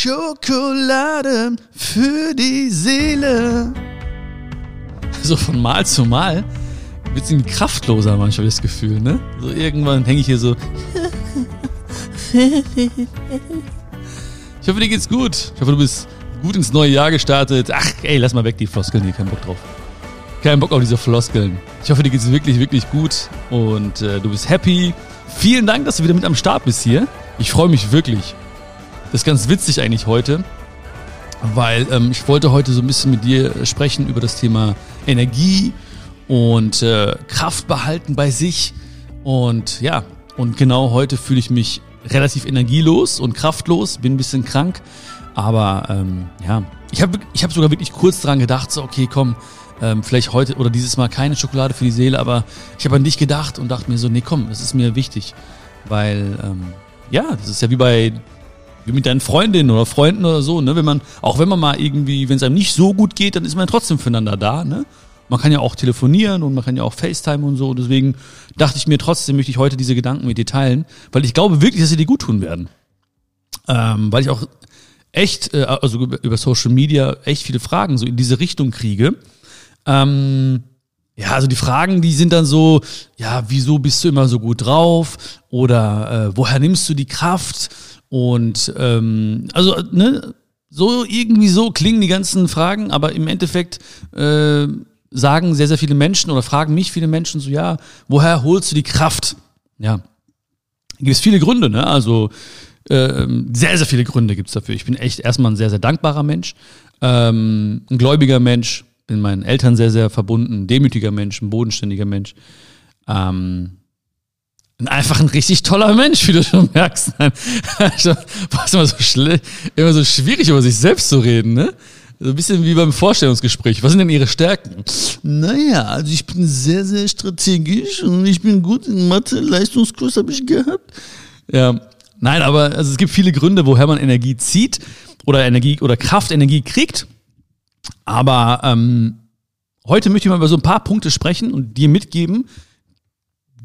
Schokolade für die Seele. So von Mal zu Mal wird es irgendwie kraftloser manchmal das Gefühl, ne? So irgendwann hänge ich hier so. Ich hoffe, dir geht's gut. Ich hoffe, du bist gut ins neue Jahr gestartet. Ach, ey, lass mal weg die Floskeln hier, kein Bock drauf. Kein Bock auf diese Floskeln. Ich hoffe, dir geht's wirklich, wirklich gut und äh, du bist happy. Vielen Dank, dass du wieder mit am Start bist hier. Ich freue mich wirklich. Das ist ganz witzig eigentlich heute, weil ähm, ich wollte heute so ein bisschen mit dir sprechen über das Thema Energie und äh, Kraft behalten bei sich. Und ja, und genau heute fühle ich mich relativ energielos und kraftlos, bin ein bisschen krank. Aber ähm, ja, ich habe ich hab sogar wirklich kurz dran gedacht, so okay, komm, ähm, vielleicht heute oder dieses Mal keine Schokolade für die Seele, aber ich habe an dich gedacht und dachte mir so, nee, komm, das ist mir wichtig. Weil, ähm, ja, das ist ja wie bei mit deinen Freundinnen oder Freunden oder so, ne? Wenn man, auch wenn man mal irgendwie, wenn es einem nicht so gut geht, dann ist man trotzdem füreinander da, ne? Man kann ja auch telefonieren und man kann ja auch FaceTime und so. Deswegen dachte ich mir trotzdem, möchte ich heute diese Gedanken mit dir teilen, weil ich glaube wirklich, dass sie dir gut tun werden. Ähm, weil ich auch echt, äh, also über Social Media echt viele Fragen so in diese Richtung kriege. Ähm, ja, also die Fragen, die sind dann so, ja, wieso bist du immer so gut drauf? Oder äh, woher nimmst du die Kraft? Und ähm, also, ne, so irgendwie so klingen die ganzen Fragen, aber im Endeffekt äh, sagen sehr, sehr viele Menschen oder fragen mich viele Menschen so, ja, woher holst du die Kraft? Ja, gibt es viele Gründe, ne? Also äh, sehr, sehr viele Gründe gibt es dafür. Ich bin echt erstmal ein sehr, sehr dankbarer Mensch, ähm, ein gläubiger Mensch, bin meinen Eltern sehr, sehr verbunden, ein demütiger Mensch, ein bodenständiger Mensch. Ähm, einfach ein richtig toller Mensch, wie du schon merkst. Also, war es immer so, immer so schwierig, über sich selbst zu reden, ne? So ein bisschen wie beim Vorstellungsgespräch. Was sind denn Ihre Stärken? Naja, also ich bin sehr, sehr strategisch und ich bin gut in Mathe. Leistungskurs habe ich gehabt. Ja, nein, aber also es gibt viele Gründe, woher man Energie zieht oder Energie oder Kraftenergie kriegt. Aber ähm, heute möchte ich mal über so ein paar Punkte sprechen und dir mitgeben,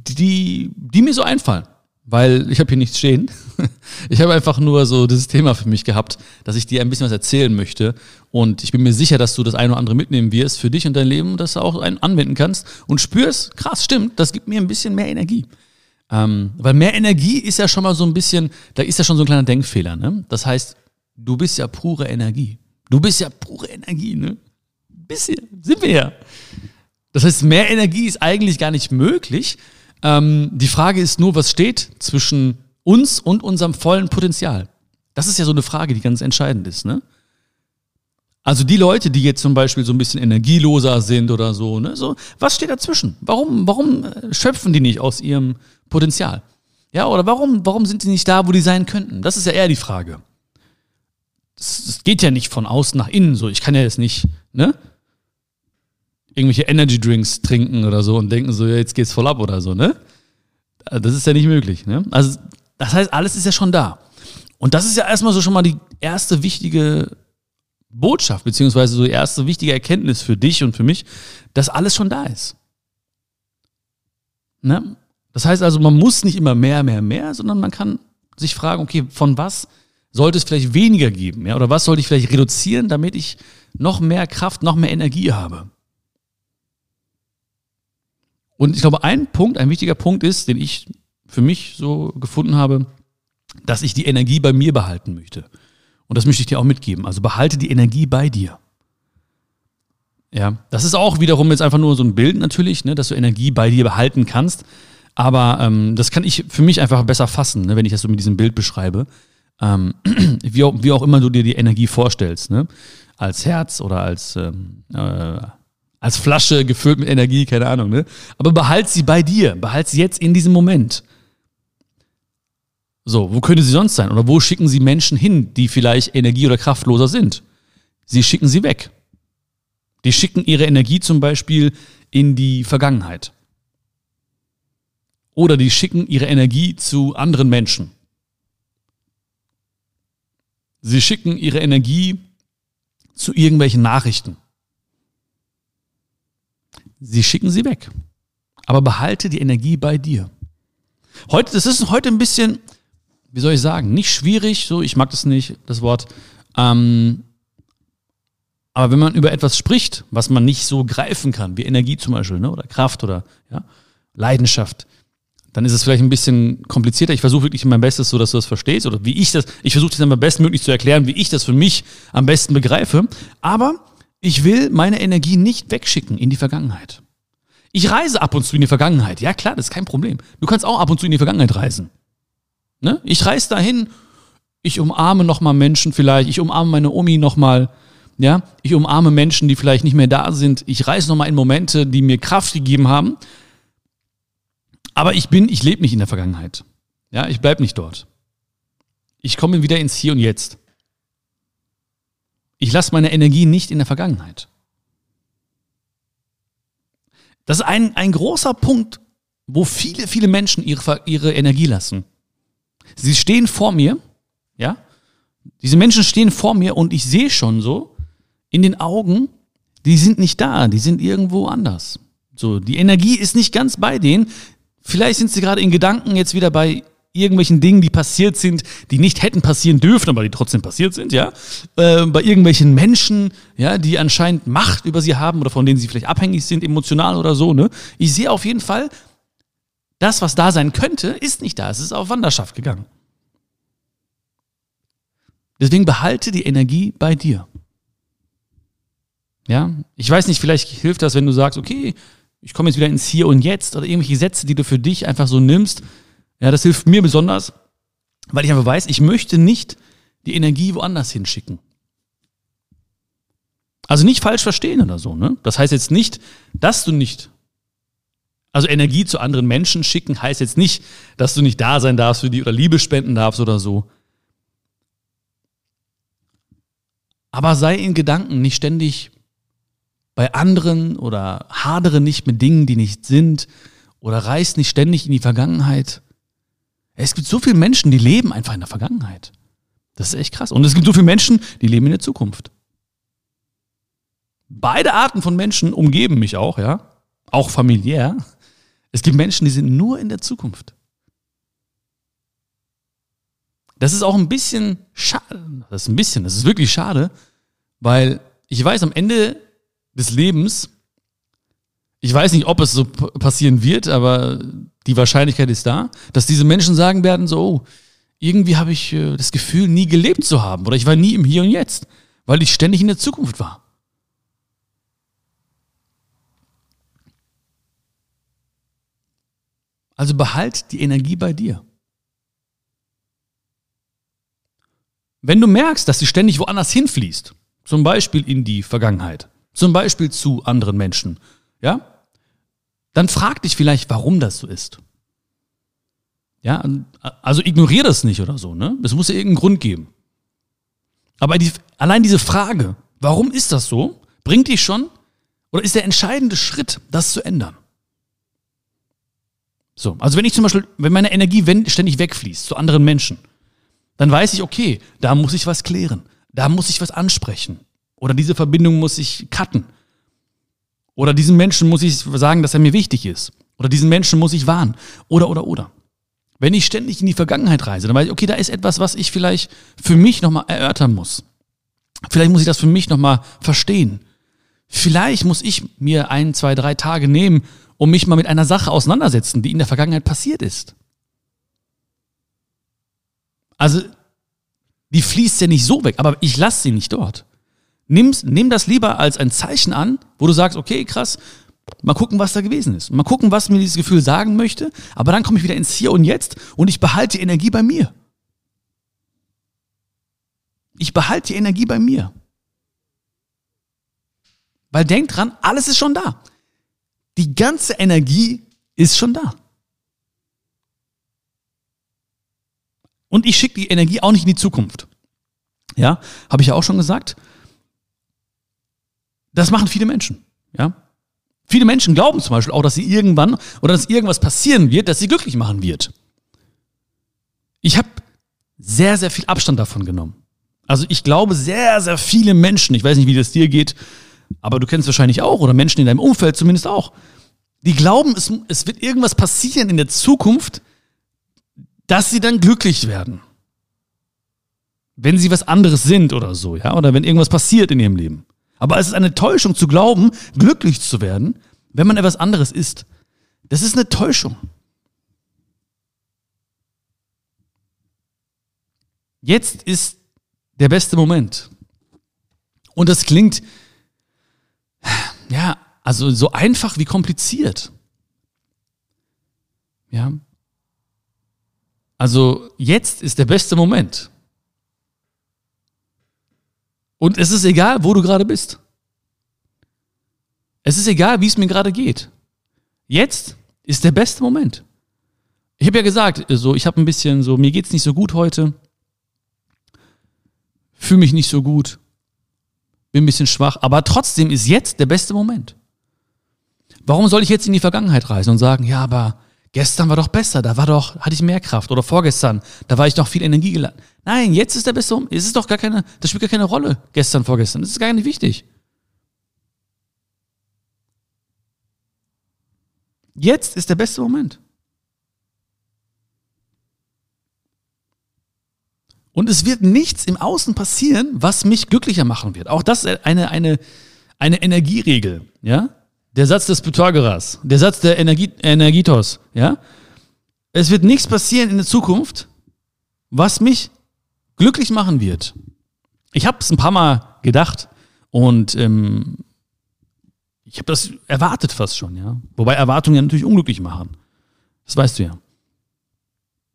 die, die mir so einfallen weil ich habe hier nichts stehen. Ich habe einfach nur so dieses Thema für mich gehabt, dass ich dir ein bisschen was erzählen möchte. Und ich bin mir sicher, dass du das eine oder andere mitnehmen wirst für dich und dein Leben, dass du auch einen anwenden kannst und spürst, krass, stimmt, das gibt mir ein bisschen mehr Energie. Ähm, weil mehr Energie ist ja schon mal so ein bisschen, da ist ja schon so ein kleiner Denkfehler. Ne? Das heißt, du bist ja pure Energie. Du bist ja pure Energie, ne? Bisschen, sind wir ja. Das heißt, mehr Energie ist eigentlich gar nicht möglich, ähm, die Frage ist nur, was steht zwischen uns und unserem vollen Potenzial? Das ist ja so eine Frage, die ganz entscheidend ist, ne? Also die Leute, die jetzt zum Beispiel so ein bisschen energieloser sind oder so, ne, so, was steht dazwischen? Warum, warum äh, schöpfen die nicht aus ihrem Potenzial? Ja, oder warum, warum sind die nicht da, wo die sein könnten? Das ist ja eher die Frage. Es geht ja nicht von außen nach innen so. Ich kann ja jetzt nicht, ne? Irgendwelche Energy Drinks trinken oder so und denken so, ja, jetzt geht's voll ab oder so, ne? Das ist ja nicht möglich, ne? Also, das heißt, alles ist ja schon da. Und das ist ja erstmal so schon mal die erste wichtige Botschaft, beziehungsweise so die erste wichtige Erkenntnis für dich und für mich, dass alles schon da ist. Ne? Das heißt also, man muss nicht immer mehr, mehr, mehr, sondern man kann sich fragen, okay, von was sollte es vielleicht weniger geben? Ja? Oder was sollte ich vielleicht reduzieren, damit ich noch mehr Kraft, noch mehr Energie habe? Und ich glaube, ein Punkt, ein wichtiger Punkt ist, den ich für mich so gefunden habe, dass ich die Energie bei mir behalten möchte. Und das möchte ich dir auch mitgeben. Also behalte die Energie bei dir. Ja, das ist auch wiederum jetzt einfach nur so ein Bild natürlich, ne, dass du Energie bei dir behalten kannst. Aber ähm, das kann ich für mich einfach besser fassen, ne, wenn ich das so mit diesem Bild beschreibe. Ähm, wie, auch, wie auch immer du dir die Energie vorstellst, ne? Als Herz oder als ähm, äh, als Flasche gefüllt mit Energie, keine Ahnung, ne? Aber behalt sie bei dir, behalt sie jetzt in diesem Moment. So, wo könnte sie sonst sein? Oder wo schicken sie Menschen hin, die vielleicht energie- oder kraftloser sind? Sie schicken sie weg. Die schicken ihre Energie zum Beispiel in die Vergangenheit. Oder die schicken ihre Energie zu anderen Menschen. Sie schicken ihre Energie zu irgendwelchen Nachrichten. Sie schicken sie weg. Aber behalte die Energie bei dir. Heute, das ist heute ein bisschen, wie soll ich sagen, nicht schwierig, so, ich mag das nicht, das Wort. Ähm, aber wenn man über etwas spricht, was man nicht so greifen kann, wie Energie zum Beispiel, ne, oder Kraft oder ja, Leidenschaft, dann ist es vielleicht ein bisschen komplizierter. Ich versuche wirklich mein Bestes, so dass du das verstehst oder wie ich das, ich versuche das immer bestmöglich zu erklären, wie ich das für mich am besten begreife. Aber ich will meine Energie nicht wegschicken in die Vergangenheit. Ich reise ab und zu in die Vergangenheit. Ja, klar, das ist kein Problem. Du kannst auch ab und zu in die Vergangenheit reisen. Ne? Ich reise dahin, ich umarme nochmal Menschen vielleicht, ich umarme meine Omi nochmal, ja, ich umarme Menschen, die vielleicht nicht mehr da sind. Ich reise nochmal in Momente, die mir Kraft gegeben haben. Aber ich bin, ich lebe nicht in der Vergangenheit. Ja, ich bleibe nicht dort. Ich komme wieder ins Hier und Jetzt. Ich lasse meine Energie nicht in der Vergangenheit. Das ist ein, ein großer Punkt, wo viele, viele Menschen ihre, ihre Energie lassen. Sie stehen vor mir, ja, diese Menschen stehen vor mir und ich sehe schon so in den Augen, die sind nicht da, die sind irgendwo anders. So, die Energie ist nicht ganz bei denen. Vielleicht sind sie gerade in Gedanken jetzt wieder bei irgendwelchen Dingen, die passiert sind, die nicht hätten passieren dürfen, aber die trotzdem passiert sind, ja. Äh, bei irgendwelchen Menschen, ja, die anscheinend Macht über sie haben oder von denen sie vielleicht abhängig sind, emotional oder so, ne. Ich sehe auf jeden Fall, das, was da sein könnte, ist nicht da. Es ist auf Wanderschaft gegangen. Deswegen behalte die Energie bei dir. Ja, ich weiß nicht, vielleicht hilft das, wenn du sagst, okay, ich komme jetzt wieder ins Hier und Jetzt oder irgendwelche Sätze, die du für dich einfach so nimmst. Ja, das hilft mir besonders, weil ich einfach weiß, ich möchte nicht die Energie woanders hinschicken. Also nicht falsch verstehen oder so, ne? Das heißt jetzt nicht, dass du nicht also Energie zu anderen Menschen schicken heißt jetzt nicht, dass du nicht da sein darfst für die oder Liebe spenden darfst oder so. Aber sei in Gedanken nicht ständig bei anderen oder hadere nicht mit Dingen, die nicht sind oder reiß nicht ständig in die Vergangenheit. Es gibt so viele Menschen, die leben einfach in der Vergangenheit. Das ist echt krass. Und es gibt so viele Menschen, die leben in der Zukunft. Beide Arten von Menschen umgeben mich auch, ja. Auch familiär. Es gibt Menschen, die sind nur in der Zukunft. Das ist auch ein bisschen schade. Das ist ein bisschen, das ist wirklich schade, weil ich weiß, am Ende des Lebens, ich weiß nicht, ob es so passieren wird, aber die Wahrscheinlichkeit ist da, dass diese Menschen sagen werden, so, oh, irgendwie habe ich äh, das Gefühl, nie gelebt zu haben oder ich war nie im Hier und Jetzt, weil ich ständig in der Zukunft war. Also behalt die Energie bei dir. Wenn du merkst, dass sie ständig woanders hinfließt, zum Beispiel in die Vergangenheit, zum Beispiel zu anderen Menschen, ja, dann frag dich vielleicht, warum das so ist. Ja, also ignoriere das nicht oder so, ne? Es muss ja irgendeinen Grund geben. Aber die, allein diese Frage, warum ist das so, bringt dich schon oder ist der entscheidende Schritt, das zu ändern. So, also wenn ich zum Beispiel, wenn meine Energie ständig wegfließt zu anderen Menschen, dann weiß ich, okay, da muss ich was klären, da muss ich was ansprechen. Oder diese Verbindung muss ich cutten. Oder diesen Menschen muss ich sagen, dass er mir wichtig ist. Oder diesen Menschen muss ich warnen. Oder, oder, oder. Wenn ich ständig in die Vergangenheit reise, dann weiß ich, okay, da ist etwas, was ich vielleicht für mich nochmal erörtern muss. Vielleicht muss ich das für mich nochmal verstehen. Vielleicht muss ich mir ein, zwei, drei Tage nehmen, um mich mal mit einer Sache auseinandersetzen, die in der Vergangenheit passiert ist. Also, die fließt ja nicht so weg, aber ich lasse sie nicht dort. Nimm's, nimm das lieber als ein Zeichen an, wo du sagst, okay, krass, mal gucken, was da gewesen ist. Mal gucken, was mir dieses Gefühl sagen möchte, aber dann komme ich wieder ins Hier und Jetzt und ich behalte die Energie bei mir. Ich behalte die Energie bei mir. Weil denk dran, alles ist schon da. Die ganze Energie ist schon da. Und ich schicke die Energie auch nicht in die Zukunft. Ja, habe ich ja auch schon gesagt. Das machen viele Menschen. Ja, viele Menschen glauben zum Beispiel auch, dass sie irgendwann oder dass irgendwas passieren wird, das sie glücklich machen wird. Ich habe sehr, sehr viel Abstand davon genommen. Also ich glaube, sehr, sehr viele Menschen, ich weiß nicht, wie das dir geht, aber du kennst wahrscheinlich auch, oder Menschen in deinem Umfeld zumindest auch, die glauben, es, es wird irgendwas passieren in der Zukunft, dass sie dann glücklich werden. wenn sie was anderes sind oder so, ja, oder wenn irgendwas passiert in ihrem Leben. Aber es ist eine Täuschung zu glauben, glücklich zu werden, wenn man etwas anderes ist. Das ist eine Täuschung. Jetzt ist der beste Moment. Und das klingt, ja, also so einfach wie kompliziert. Ja. Also jetzt ist der beste Moment. Und es ist egal, wo du gerade bist. Es ist egal, wie es mir gerade geht. Jetzt ist der beste Moment. Ich habe ja gesagt, so ich habe ein bisschen so mir geht's nicht so gut heute. Fühle mich nicht so gut. Bin ein bisschen schwach, aber trotzdem ist jetzt der beste Moment. Warum soll ich jetzt in die Vergangenheit reisen und sagen, ja, aber Gestern war doch besser, da war doch, hatte ich mehr Kraft. Oder vorgestern, da war ich noch viel Energie geladen. Nein, jetzt ist der beste Moment. Es ist doch gar keine, das spielt gar keine Rolle. Gestern, vorgestern. Das ist gar nicht wichtig. Jetzt ist der beste Moment. Und es wird nichts im Außen passieren, was mich glücklicher machen wird. Auch das ist eine, eine, eine Energieregel, ja? Der Satz des Pythagoras, der Satz der Energie, Energietos, ja? Es wird nichts passieren in der Zukunft, was mich glücklich machen wird. Ich habe es ein paar Mal gedacht und ähm, ich habe das erwartet fast schon, ja. Wobei Erwartungen ja natürlich unglücklich machen. Das weißt du ja.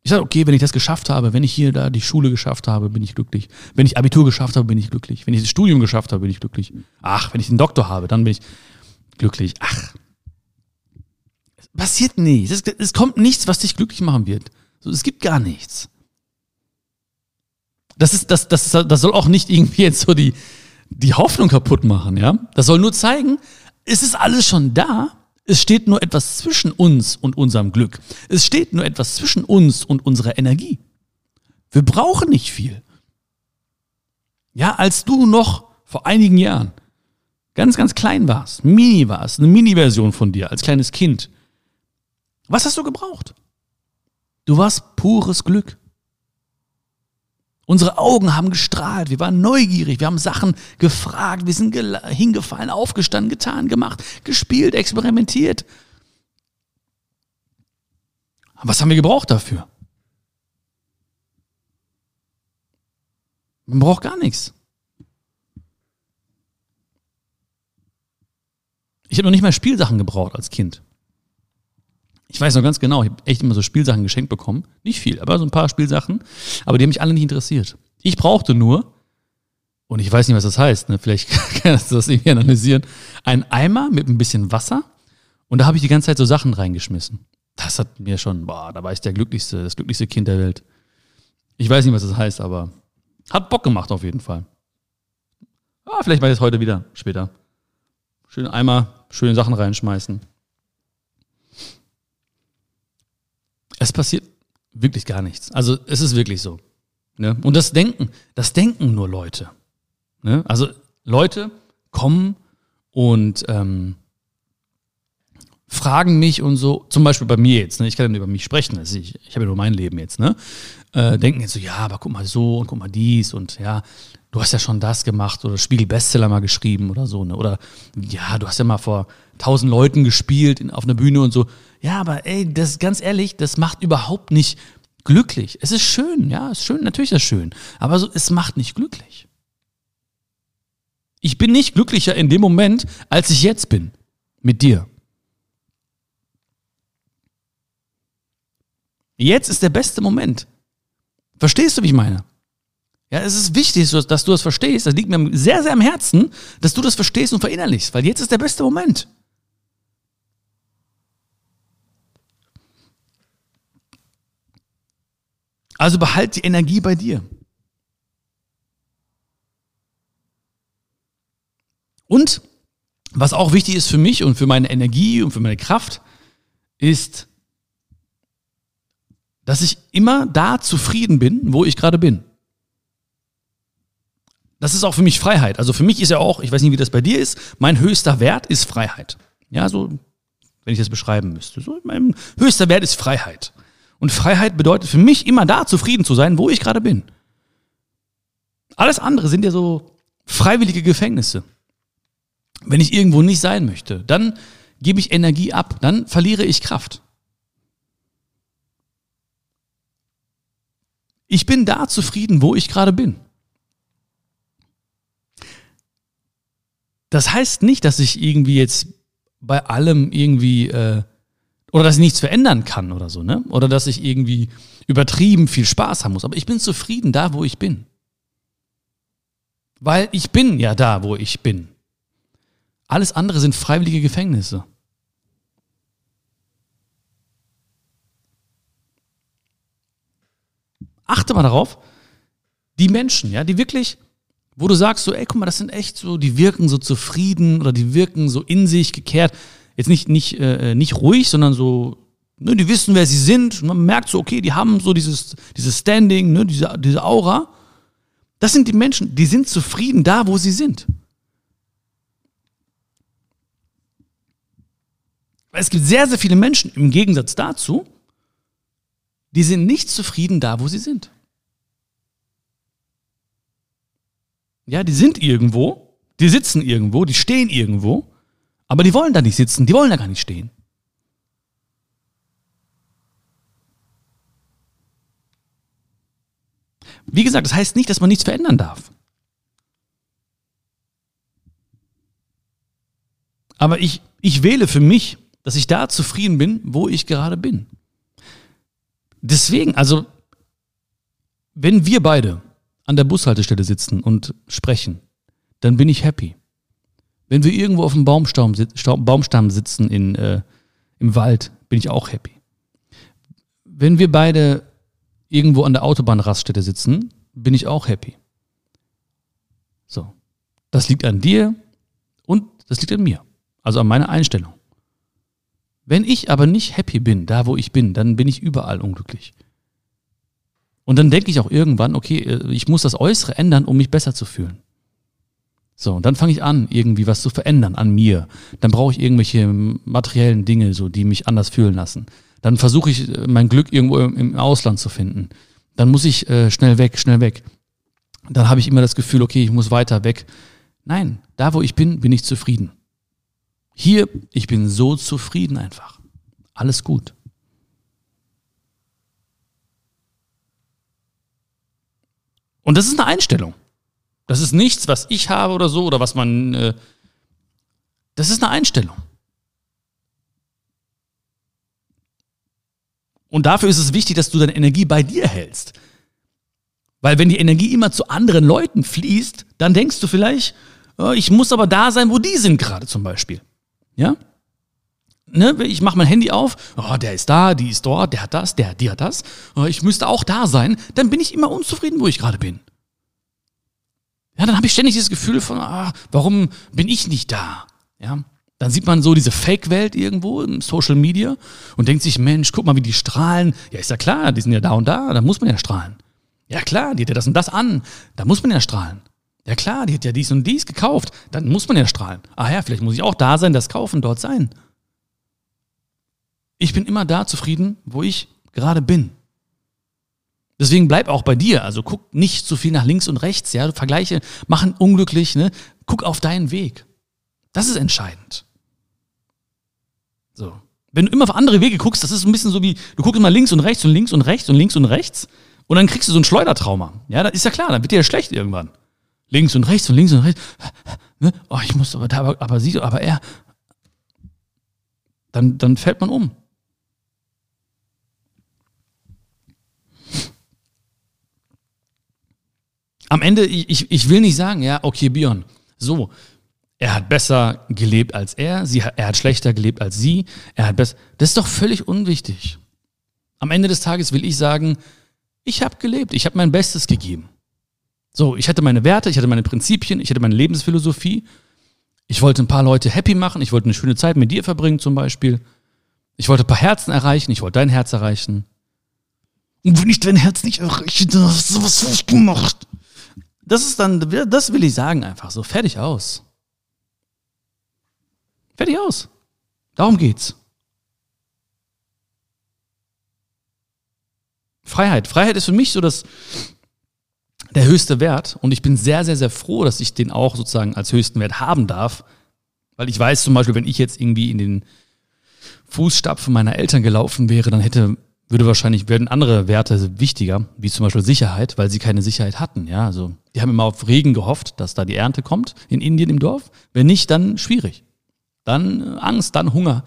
Ich sage, okay, wenn ich das geschafft habe, wenn ich hier da die Schule geschafft habe, bin ich glücklich. Wenn ich Abitur geschafft habe, bin ich glücklich. Wenn ich das Studium geschafft habe, bin ich glücklich. Ach, wenn ich den Doktor habe, dann bin ich glücklich. Ach, es passiert nichts. Es, es kommt nichts, was dich glücklich machen wird. So, es gibt gar nichts. Das ist, das, das, das soll auch nicht irgendwie jetzt so die, die Hoffnung kaputt machen, ja. Das soll nur zeigen, es ist alles schon da. Es steht nur etwas zwischen uns und unserem Glück. Es steht nur etwas zwischen uns und unserer Energie. Wir brauchen nicht viel. Ja, als du noch vor einigen Jahren ganz, ganz klein warst, mini warst, eine Mini-Version von dir als kleines Kind, was hast du gebraucht? Du warst pures Glück. Unsere Augen haben gestrahlt, wir waren neugierig, wir haben Sachen gefragt, wir sind hingefallen, aufgestanden, getan, gemacht, gespielt, experimentiert. Was haben wir gebraucht dafür? Man braucht gar nichts. Ich habe noch nicht mal Spielsachen gebraucht als Kind. Ich weiß noch ganz genau, ich habe echt immer so Spielsachen geschenkt bekommen. Nicht viel, aber so ein paar Spielsachen. Aber die haben mich alle nicht interessiert. Ich brauchte nur, und ich weiß nicht, was das heißt, ne? vielleicht kannst du das irgendwie analysieren, einen Eimer mit ein bisschen Wasser und da habe ich die ganze Zeit so Sachen reingeschmissen. Das hat mir schon, boah, da war ich der glücklichste, das glücklichste Kind der Welt. Ich weiß nicht, was das heißt, aber hat Bock gemacht auf jeden Fall. Ah, vielleicht mache ich es heute wieder, später. Schön Eimer, schöne Sachen reinschmeißen. Es passiert wirklich gar nichts. Also es ist wirklich so. Ne? Und das Denken, das denken nur Leute. Ne? Also Leute kommen und ähm, fragen mich und so, zum Beispiel bei mir jetzt, ne? ich kann ja über mich sprechen, also ich, ich habe ja nur mein Leben jetzt, ne? Äh, denken jetzt so, ja, aber guck mal so und guck mal dies und ja, du hast ja schon das gemacht oder Spiegel Bestseller mal geschrieben oder so, ne? Oder ja, du hast ja mal vor tausend Leuten gespielt in, auf einer Bühne und so. Ja, aber ey, das ganz ehrlich, das macht überhaupt nicht glücklich. Es ist schön, ja, es ist schön, natürlich ist es schön, aber so, es macht nicht glücklich. Ich bin nicht glücklicher in dem Moment, als ich jetzt bin. Mit dir. Jetzt ist der beste Moment. Verstehst du, wie ich meine? Ja, es ist wichtig, dass du das verstehst. Das liegt mir sehr, sehr am Herzen, dass du das verstehst und verinnerlichst, weil jetzt ist der beste Moment. Also behalt die Energie bei dir. Und was auch wichtig ist für mich und für meine Energie und für meine Kraft, ist, dass ich immer da zufrieden bin, wo ich gerade bin das ist auch für mich Freiheit. Also für mich ist ja auch, ich weiß nicht, wie das bei dir ist, mein höchster Wert ist Freiheit. Ja, so, wenn ich das beschreiben müsste. So, mein höchster Wert ist Freiheit. Und Freiheit bedeutet für mich immer da zufrieden zu sein, wo ich gerade bin. Alles andere sind ja so freiwillige Gefängnisse. Wenn ich irgendwo nicht sein möchte, dann gebe ich Energie ab, dann verliere ich Kraft. Ich bin da zufrieden, wo ich gerade bin. Das heißt nicht, dass ich irgendwie jetzt bei allem irgendwie äh, oder dass ich nichts verändern kann oder so, ne? Oder dass ich irgendwie übertrieben viel Spaß haben muss. Aber ich bin zufrieden da, wo ich bin. Weil ich bin ja da, wo ich bin. Alles andere sind freiwillige Gefängnisse. Achte mal darauf, die Menschen, ja, die wirklich, wo du sagst so, ey, guck mal, das sind echt so, die wirken so zufrieden oder die wirken so in sich gekehrt. Jetzt nicht, nicht, äh, nicht ruhig, sondern so, ne, die wissen, wer sie sind. Man merkt so, okay, die haben so dieses, dieses Standing, ne, diese, diese Aura. Das sind die Menschen, die sind zufrieden da, wo sie sind. Es gibt sehr, sehr viele Menschen im Gegensatz dazu, die sind nicht zufrieden da, wo sie sind. Ja, die sind irgendwo, die sitzen irgendwo, die stehen irgendwo, aber die wollen da nicht sitzen, die wollen da gar nicht stehen. Wie gesagt, das heißt nicht, dass man nichts verändern darf. Aber ich, ich wähle für mich, dass ich da zufrieden bin, wo ich gerade bin. Deswegen, also, wenn wir beide an der Bushaltestelle sitzen und sprechen, dann bin ich happy. Wenn wir irgendwo auf dem Baumstamm, Baumstamm sitzen in, äh, im Wald, bin ich auch happy. Wenn wir beide irgendwo an der Autobahnraststätte sitzen, bin ich auch happy. So. Das liegt an dir und das liegt an mir. Also an meiner Einstellung. Wenn ich aber nicht happy bin, da wo ich bin, dann bin ich überall unglücklich. Und dann denke ich auch irgendwann, okay, äh, ich muss das Äußere ändern, um mich besser zu fühlen. So, und dann fange ich an, irgendwie was zu verändern an mir. Dann brauche ich irgendwelche materiellen Dinge, so, die mich anders fühlen lassen. Dann versuche ich, äh, mein Glück irgendwo im Ausland zu finden. Dann muss ich äh, schnell weg, schnell weg. Dann habe ich immer das Gefühl, okay, ich muss weiter weg. Nein, da wo ich bin, bin ich zufrieden. Hier, ich bin so zufrieden einfach. Alles gut. Und das ist eine Einstellung. Das ist nichts, was ich habe oder so, oder was man. Äh, das ist eine Einstellung. Und dafür ist es wichtig, dass du deine Energie bei dir hältst. Weil wenn die Energie immer zu anderen Leuten fließt, dann denkst du vielleicht, oh, ich muss aber da sein, wo die sind gerade zum Beispiel. Ja? Ne, ich mache mein Handy auf, oh, der ist da, die ist dort, der hat das, der, die hat das. Oh, ich müsste auch da sein. Dann bin ich immer unzufrieden, wo ich gerade bin. Ja, dann habe ich ständig dieses Gefühl von, ah, warum bin ich nicht da? Ja, dann sieht man so diese Fake-Welt irgendwo im Social Media und denkt sich, Mensch, guck mal, wie die strahlen. Ja, ist ja klar, die sind ja da und da, da muss man ja strahlen. Ja klar, die hat ja das und das an, da muss man ja strahlen. Ja klar, die hat ja dies und dies gekauft, dann muss man ja strahlen. Ah ja, vielleicht muss ich auch da sein, das kaufen, dort sein. Ich bin immer da zufrieden, wo ich gerade bin. Deswegen bleib auch bei dir. Also guck nicht zu viel nach links und rechts, ja. Vergleiche machen unglücklich, ne? Guck auf deinen Weg. Das ist entscheidend. So. Wenn du immer auf andere Wege guckst, das ist ein bisschen so wie, du guckst immer links und rechts und links und rechts und links und rechts und dann kriegst du so ein Schleudertrauma. Ja, das ist ja klar, dann wird dir ja schlecht irgendwann. Links und rechts und links und rechts. Ne? Oh, ich muss aber da, aber, aber sie, aber er. Dann, dann fällt man um. Am Ende, ich, ich will nicht sagen, ja, okay, Björn, so, er hat besser gelebt als er, sie, er hat schlechter gelebt als sie, er hat besser. Das ist doch völlig unwichtig. Am Ende des Tages will ich sagen, ich habe gelebt, ich habe mein Bestes gegeben. So, ich hatte meine Werte, ich hatte meine Prinzipien, ich hatte meine Lebensphilosophie. Ich wollte ein paar Leute happy machen, ich wollte eine schöne Zeit mit dir verbringen zum Beispiel. Ich wollte ein paar Herzen erreichen, ich wollte dein Herz erreichen. Und wenn ich dein Herz nicht erreiche, dann hast du was falsch gemacht. Das ist dann, das will ich sagen einfach so, fertig aus. Fertig aus. Darum geht's. Freiheit. Freiheit ist für mich so das, der höchste Wert. Und ich bin sehr, sehr, sehr froh, dass ich den auch sozusagen als höchsten Wert haben darf, weil ich weiß zum Beispiel, wenn ich jetzt irgendwie in den Fußstapfen meiner Eltern gelaufen wäre, dann hätte, würde wahrscheinlich, werden andere Werte wichtiger, wie zum Beispiel Sicherheit, weil sie keine Sicherheit hatten, ja, also die haben immer auf Regen gehofft, dass da die Ernte kommt in Indien im Dorf, wenn nicht, dann schwierig, dann Angst, dann Hunger.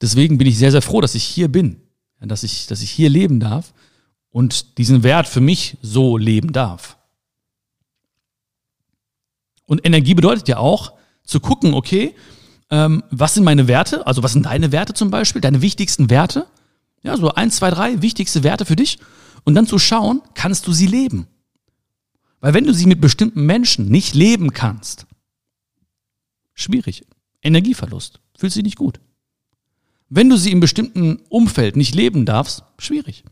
Deswegen bin ich sehr, sehr froh, dass ich hier bin, dass ich, dass ich hier leben darf und diesen Wert für mich so leben darf. Und Energie bedeutet ja auch, zu gucken, okay, ähm, was sind meine Werte? Also was sind deine Werte zum Beispiel, deine wichtigsten Werte? Ja, so eins, zwei, drei wichtigste Werte für dich. Und dann zu schauen, kannst du sie leben? Weil wenn du sie mit bestimmten Menschen nicht leben kannst, schwierig. Energieverlust. Fühlst dich nicht gut. Wenn du sie im bestimmten Umfeld nicht leben darfst, schwierig.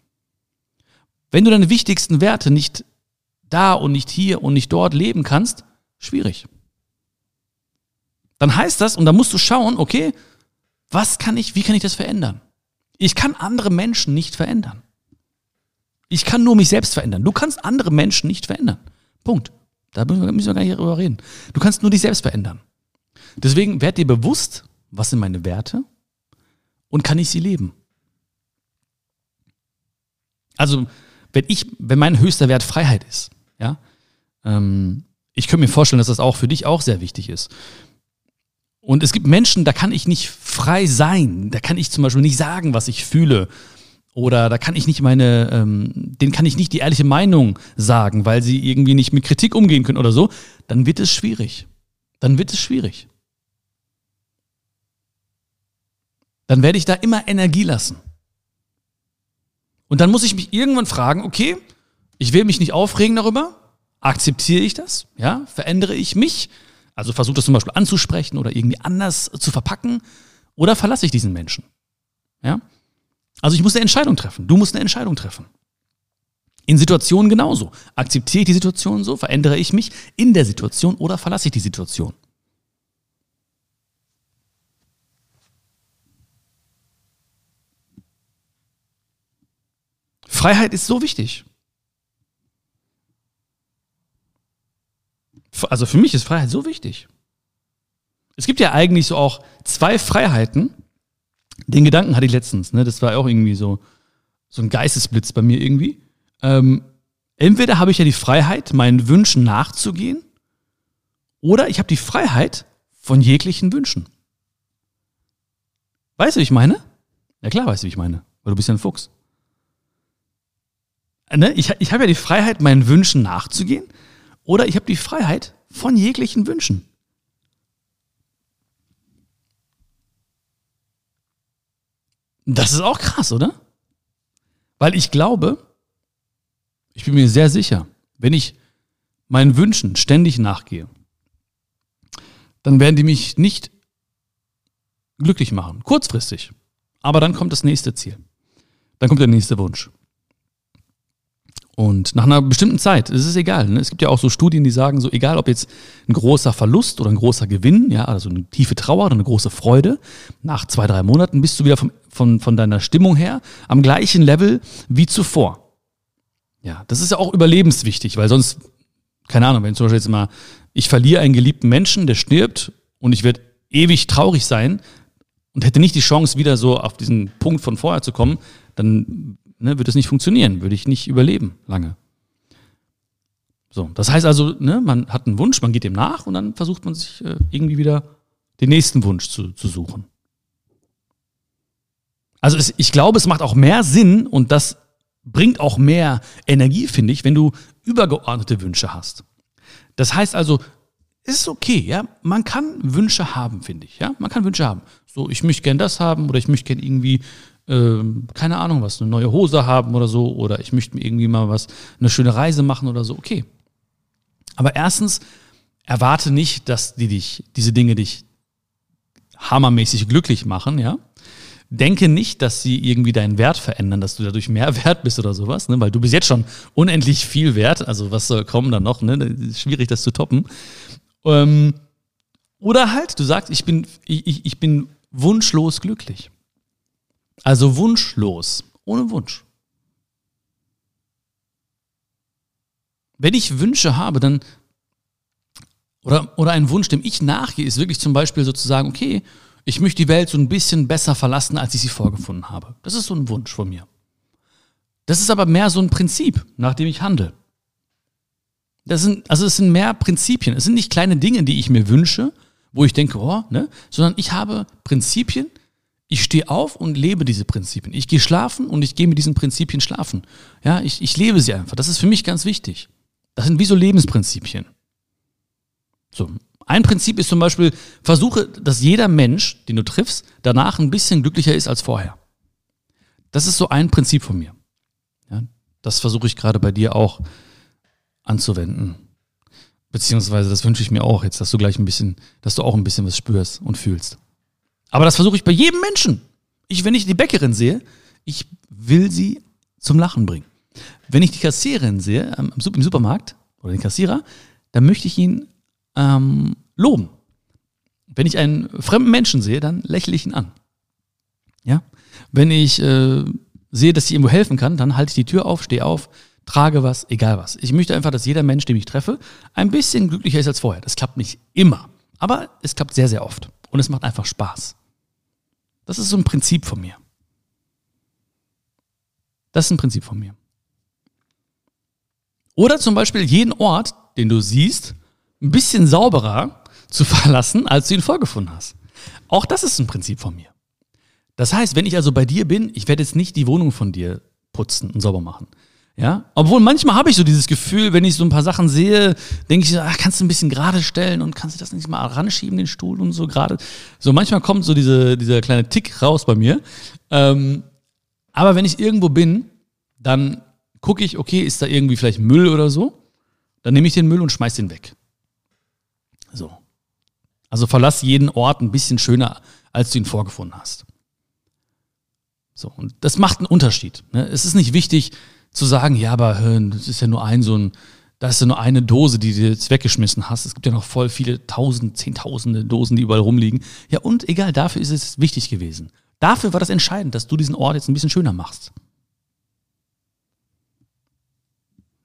Wenn du deine wichtigsten Werte nicht da und nicht hier und nicht dort leben kannst, schwierig. Dann heißt das, und da musst du schauen, okay, was kann ich, wie kann ich das verändern? Ich kann andere Menschen nicht verändern. Ich kann nur mich selbst verändern. Du kannst andere Menschen nicht verändern. Punkt. Da müssen wir gar nicht drüber reden. Du kannst nur dich selbst verändern. Deswegen werd dir bewusst, was sind meine Werte und kann ich sie leben? Also, wenn ich, wenn mein höchster Wert Freiheit ist, ja, ähm, ich könnte mir vorstellen, dass das auch für dich auch sehr wichtig ist. Und es gibt Menschen, da kann ich nicht frei sein. Da kann ich zum Beispiel nicht sagen, was ich fühle. Oder da kann ich nicht meine, ähm, denen kann ich nicht die ehrliche Meinung sagen, weil sie irgendwie nicht mit Kritik umgehen können oder so. Dann wird es schwierig. Dann wird es schwierig. Dann werde ich da immer Energie lassen. Und dann muss ich mich irgendwann fragen, okay, ich will mich nicht aufregen darüber, akzeptiere ich das, ja, verändere ich mich, also versuche das zum Beispiel anzusprechen oder irgendwie anders zu verpacken, oder verlasse ich diesen Menschen, ja. Also ich muss eine Entscheidung treffen, du musst eine Entscheidung treffen. In Situationen genauso. Akzeptiere ich die Situation so, verändere ich mich in der Situation oder verlasse ich die Situation? Freiheit ist so wichtig. Also für mich ist Freiheit so wichtig. Es gibt ja eigentlich so auch zwei Freiheiten. Den Gedanken hatte ich letztens, ne? Das war auch irgendwie so, so ein Geistesblitz bei mir irgendwie. Ähm, entweder habe ich ja die Freiheit, meinen Wünschen nachzugehen, oder ich habe die Freiheit von jeglichen Wünschen. Weißt du, wie ich meine? Ja klar, weißt du, wie ich meine, weil du bist ja ein Fuchs ne, ich, ich habe ja die Freiheit, meinen Wünschen nachzugehen, oder ich habe die Freiheit von jeglichen Wünschen. Das ist auch krass, oder? Weil ich glaube, ich bin mir sehr sicher, wenn ich meinen Wünschen ständig nachgehe, dann werden die mich nicht glücklich machen, kurzfristig. Aber dann kommt das nächste Ziel. Dann kommt der nächste Wunsch. Und nach einer bestimmten Zeit, es ist egal. Ne? Es gibt ja auch so Studien, die sagen, so egal ob jetzt ein großer Verlust oder ein großer Gewinn, ja, also eine tiefe Trauer oder eine große Freude, nach zwei, drei Monaten bist du wieder vom, von, von deiner Stimmung her am gleichen Level wie zuvor. Ja, das ist ja auch überlebenswichtig, weil sonst, keine Ahnung, wenn zum Beispiel jetzt mal, ich verliere einen geliebten Menschen, der stirbt und ich werde ewig traurig sein und hätte nicht die Chance, wieder so auf diesen Punkt von vorher zu kommen, dann ne, wird es nicht funktionieren, würde ich nicht überleben lange. So, das heißt also, ne, man hat einen Wunsch, man geht dem nach und dann versucht man sich äh, irgendwie wieder den nächsten Wunsch zu, zu suchen. Also es, ich glaube, es macht auch mehr Sinn und das bringt auch mehr Energie, finde ich, wenn du übergeordnete Wünsche hast. Das heißt also, ist okay, ja, man kann Wünsche haben, finde ich, ja, man kann Wünsche haben. So, ich möchte gern das haben oder ich möchte gern irgendwie keine Ahnung was, eine neue Hose haben oder so, oder ich möchte mir irgendwie mal was, eine schöne Reise machen oder so, okay. Aber erstens, erwarte nicht, dass die dich, diese Dinge dich hammermäßig glücklich machen, ja. Denke nicht, dass sie irgendwie deinen Wert verändern, dass du dadurch mehr wert bist oder sowas, ne? weil du bist jetzt schon unendlich viel wert. Also was soll kommen dann noch? Ne? Schwierig, das zu toppen. Ähm, oder halt, du sagst, ich bin, ich, ich bin wunschlos glücklich. Also wunschlos, ohne Wunsch. wenn ich Wünsche habe, dann oder, oder ein Wunsch, dem ich nachgehe, ist wirklich zum Beispiel sozusagen, okay, ich möchte die Welt so ein bisschen besser verlassen, als ich sie vorgefunden habe. Das ist so ein Wunsch von mir. Das ist aber mehr so ein Prinzip, nach dem ich handle. Das sind, also es sind mehr Prinzipien. Es sind nicht kleine Dinge, die ich mir wünsche, wo ich denke, oh, ne, sondern ich habe Prinzipien, ich stehe auf und lebe diese Prinzipien. Ich gehe schlafen und ich gehe mit diesen Prinzipien schlafen. Ja, ich, ich lebe sie einfach. Das ist für mich ganz wichtig. Das sind wie so Lebensprinzipien. So. Ein Prinzip ist zum Beispiel, versuche, dass jeder Mensch, den du triffst, danach ein bisschen glücklicher ist als vorher. Das ist so ein Prinzip von mir. Ja, das versuche ich gerade bei dir auch anzuwenden. Beziehungsweise, das wünsche ich mir auch jetzt, dass du gleich ein bisschen, dass du auch ein bisschen was spürst und fühlst. Aber das versuche ich bei jedem Menschen. Ich, wenn ich die Bäckerin sehe, ich will sie zum Lachen bringen. Wenn ich die Kassiererin sehe ähm, im Supermarkt oder den Kassierer, dann möchte ich ihn ähm, loben. Wenn ich einen fremden Menschen sehe, dann lächle ich ihn an. Ja? Wenn ich äh, sehe, dass ich irgendwo helfen kann, dann halte ich die Tür auf, stehe auf, trage was, egal was. Ich möchte einfach, dass jeder Mensch, den ich treffe, ein bisschen glücklicher ist als vorher. Das klappt nicht immer, aber es klappt sehr, sehr oft. Und es macht einfach Spaß. Das ist so ein Prinzip von mir. Das ist ein Prinzip von mir. Oder zum Beispiel jeden Ort, den du siehst, ein bisschen sauberer zu verlassen, als du ihn vorgefunden hast. Auch das ist ein Prinzip von mir. Das heißt, wenn ich also bei dir bin, ich werde jetzt nicht die Wohnung von dir putzen und sauber machen. Ja, obwohl manchmal habe ich so dieses Gefühl, wenn ich so ein paar Sachen sehe, denke ich, ach, kannst du ein bisschen gerade stellen und kannst du das nicht mal ranschieben, den Stuhl und so gerade. So manchmal kommt so diese, dieser kleine Tick raus bei mir. Ähm, aber wenn ich irgendwo bin, dann gucke ich, okay, ist da irgendwie vielleicht Müll oder so? Dann nehme ich den Müll und schmeiß den weg. So. Also verlass jeden Ort ein bisschen schöner, als du ihn vorgefunden hast. So, und das macht einen Unterschied. Ne? Es ist nicht wichtig, zu sagen, ja, aber das ist ja nur ein so ein, da ist ja nur eine Dose, die du jetzt weggeschmissen hast. Es gibt ja noch voll viele tausend, zehntausende Dosen, die überall rumliegen. Ja, und egal, dafür ist es wichtig gewesen. Dafür war das entscheidend, dass du diesen Ort jetzt ein bisschen schöner machst.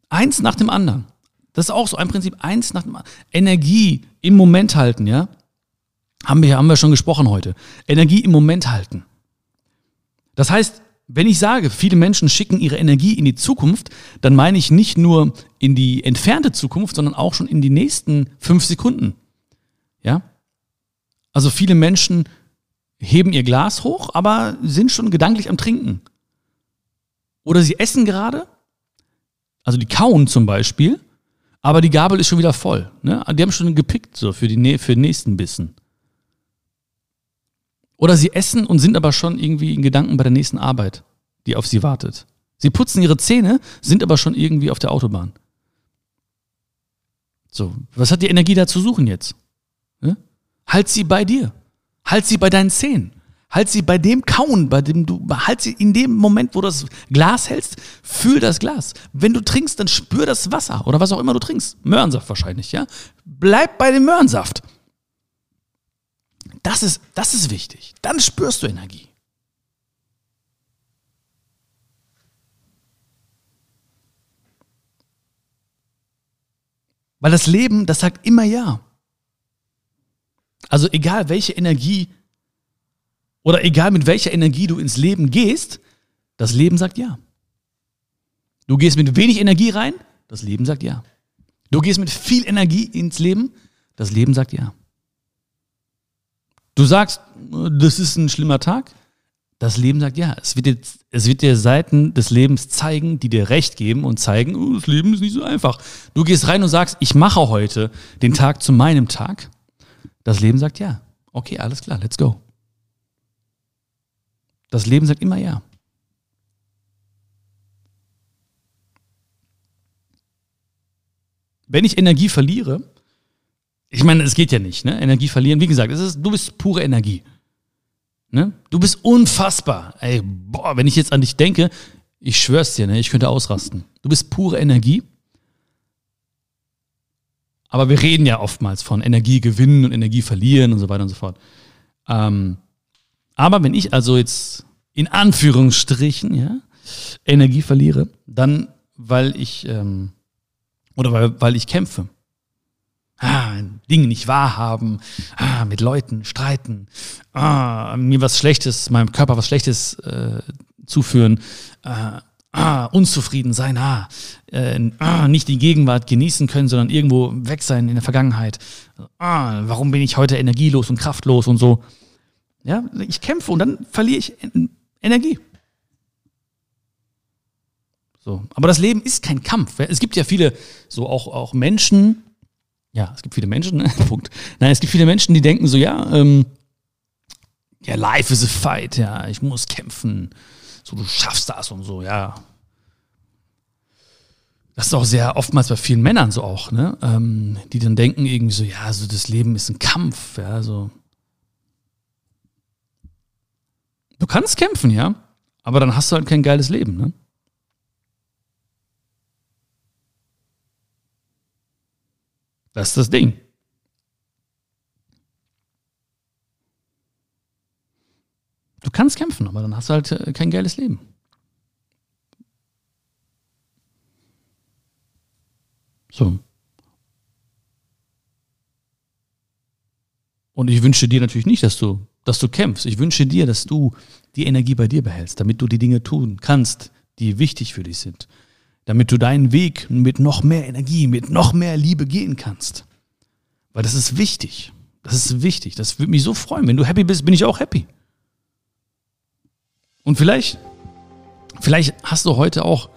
Eins nach dem anderen. Das ist auch so ein Prinzip, eins nach dem anderen. Energie im Moment halten, ja? Haben wir, haben wir schon gesprochen heute. Energie im Moment halten. Das heißt, wenn ich sage, viele Menschen schicken ihre Energie in die Zukunft, dann meine ich nicht nur in die entfernte Zukunft, sondern auch schon in die nächsten fünf Sekunden. Ja? Also viele Menschen heben ihr Glas hoch, aber sind schon gedanklich am Trinken. Oder sie essen gerade, also die kauen zum Beispiel, aber die Gabel ist schon wieder voll. Ne? Die haben schon gepickt so für, die, für den nächsten Bissen. Oder sie essen und sind aber schon irgendwie in Gedanken bei der nächsten Arbeit, die auf sie wartet. Sie putzen ihre Zähne, sind aber schon irgendwie auf der Autobahn. So, was hat die Energie da zu suchen jetzt? Ne? Halt sie bei dir. Halt sie bei deinen Zähnen. Halt sie bei dem Kauen, bei dem du, halt sie in dem Moment, wo du das Glas hältst, fühl das Glas. Wenn du trinkst, dann spür das Wasser oder was auch immer du trinkst. Möhrensaft wahrscheinlich, ja? Bleib bei dem Möhrensaft. Das ist, das ist wichtig. Dann spürst du Energie. Weil das Leben, das sagt immer ja. Also egal welche Energie oder egal mit welcher Energie du ins Leben gehst, das Leben sagt ja. Du gehst mit wenig Energie rein, das Leben sagt ja. Du gehst mit viel Energie ins Leben, das Leben sagt ja. Du sagst, das ist ein schlimmer Tag. Das Leben sagt, ja, es wird, dir, es wird dir Seiten des Lebens zeigen, die dir Recht geben und zeigen, oh, das Leben ist nicht so einfach. Du gehst rein und sagst, ich mache heute den Tag zu meinem Tag. Das Leben sagt, ja, okay, alles klar, let's go. Das Leben sagt immer ja. Wenn ich Energie verliere, ich meine, es geht ja nicht, ne? Energie verlieren. Wie gesagt, es ist, du bist pure Energie. Ne? Du bist unfassbar. Ey, boah, wenn ich jetzt an dich denke, ich schwör's dir, ne? Ich könnte ausrasten. Du bist pure Energie. Aber wir reden ja oftmals von Energie gewinnen und Energie verlieren und so weiter und so fort. Ähm, aber wenn ich also jetzt in Anführungsstrichen ja, Energie verliere, dann, weil ich ähm, Oder weil, weil ich kämpfe. Ah, Dinge nicht wahrhaben, ah, mit Leuten streiten, ah, mir was Schlechtes, meinem Körper was Schlechtes äh, zuführen, äh, unzufrieden sein, äh, nicht die Gegenwart genießen können, sondern irgendwo weg sein in der Vergangenheit. Ah, warum bin ich heute energielos und kraftlos und so? Ja, ich kämpfe und dann verliere ich Energie. So, aber das Leben ist kein Kampf. Es gibt ja viele, so auch, auch Menschen, ja, es gibt viele Menschen, ne? Punkt. Nein, es gibt viele Menschen, die denken so, ja, ähm, ja, life is a fight, ja, ich muss kämpfen. So, du schaffst das und so, ja. Das ist auch sehr oftmals bei vielen Männern so auch, ne? Ähm, die dann denken irgendwie so, ja, so das Leben ist ein Kampf, ja, so. Du kannst kämpfen, ja, aber dann hast du halt kein geiles Leben, ne? Das ist das Ding. Du kannst kämpfen, aber dann hast du halt äh, kein geiles Leben. So. Und ich wünsche dir natürlich nicht, dass du, dass du kämpfst. Ich wünsche dir, dass du die Energie bei dir behältst, damit du die Dinge tun kannst, die wichtig für dich sind damit du deinen Weg mit noch mehr Energie, mit noch mehr Liebe gehen kannst. Weil das ist wichtig. Das ist wichtig. Das würde mich so freuen. Wenn du happy bist, bin ich auch happy. Und vielleicht, vielleicht hast du heute auch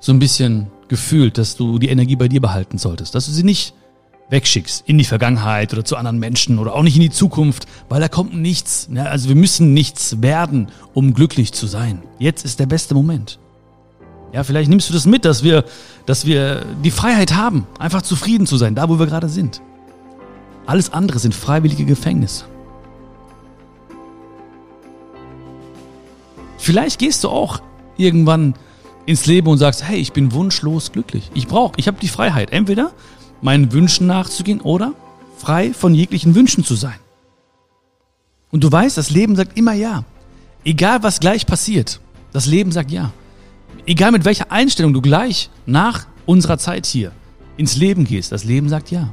so ein bisschen gefühlt, dass du die Energie bei dir behalten solltest, dass du sie nicht wegschickst in die Vergangenheit oder zu anderen Menschen oder auch nicht in die Zukunft, weil da kommt nichts. Also wir müssen nichts werden, um glücklich zu sein. Jetzt ist der beste Moment. Ja, vielleicht nimmst du das mit, dass wir, dass wir die Freiheit haben, einfach zufrieden zu sein, da wo wir gerade sind. Alles andere sind freiwillige Gefängnisse. Vielleicht gehst du auch irgendwann ins Leben und sagst, hey, ich bin wunschlos glücklich. Ich brauche, ich habe die Freiheit, entweder meinen Wünschen nachzugehen oder frei von jeglichen Wünschen zu sein. Und du weißt, das Leben sagt immer ja. Egal was gleich passiert, das Leben sagt ja egal mit welcher Einstellung du gleich nach unserer Zeit hier ins Leben gehst, das Leben sagt ja.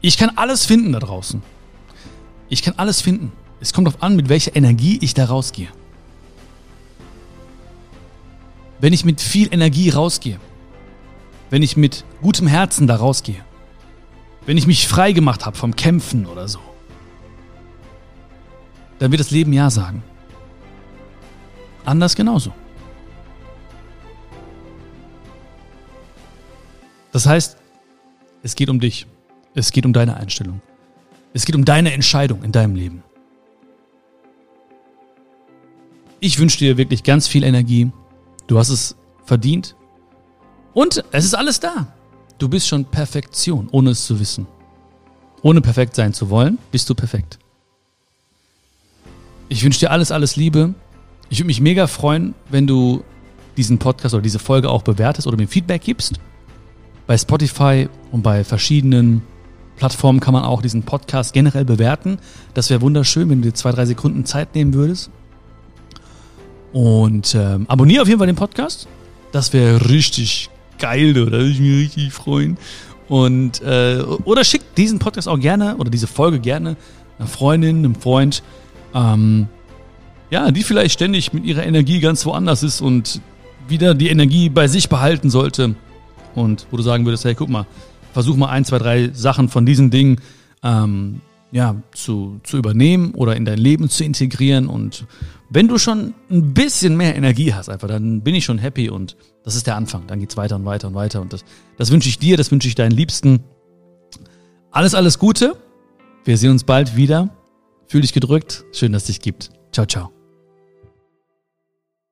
Ich kann alles finden da draußen. Ich kann alles finden. Es kommt darauf an, mit welcher Energie ich da rausgehe. Wenn ich mit viel Energie rausgehe, wenn ich mit gutem Herzen da rausgehe, wenn ich mich frei gemacht habe vom Kämpfen oder so, dann wird das Leben Ja sagen. Anders genauso. Das heißt, es geht um dich. Es geht um deine Einstellung. Es geht um deine Entscheidung in deinem Leben. Ich wünsche dir wirklich ganz viel Energie. Du hast es verdient. Und es ist alles da. Du bist schon Perfektion, ohne es zu wissen. Ohne perfekt sein zu wollen, bist du perfekt. Ich wünsche dir alles, alles Liebe. Ich würde mich mega freuen, wenn du diesen Podcast oder diese Folge auch bewertest oder mir Feedback gibst. Bei Spotify und bei verschiedenen Plattformen kann man auch diesen Podcast generell bewerten. Das wäre wunderschön, wenn du dir zwei, drei Sekunden Zeit nehmen würdest. Und ähm, abonniere auf jeden Fall den Podcast. Das wäre richtig geil, oder? Ich mich richtig freuen. Und äh, oder schick diesen Podcast auch gerne oder diese Folge gerne einer Freundin, einem Freund. Ähm, ja, die vielleicht ständig mit ihrer Energie ganz woanders ist und wieder die Energie bei sich behalten sollte. Und wo du sagen würdest, hey, guck mal, versuch mal ein, zwei, drei Sachen von diesen Dingen ähm, ja, zu, zu übernehmen oder in dein Leben zu integrieren. Und wenn du schon ein bisschen mehr Energie hast, einfach, dann bin ich schon happy und das ist der Anfang. Dann geht's weiter und weiter und weiter. Und das, das wünsche ich dir, das wünsche ich deinen Liebsten. Alles, alles Gute. Wir sehen uns bald wieder. Fühl dich gedrückt. Schön, dass es dich gibt. Ciao, ciao.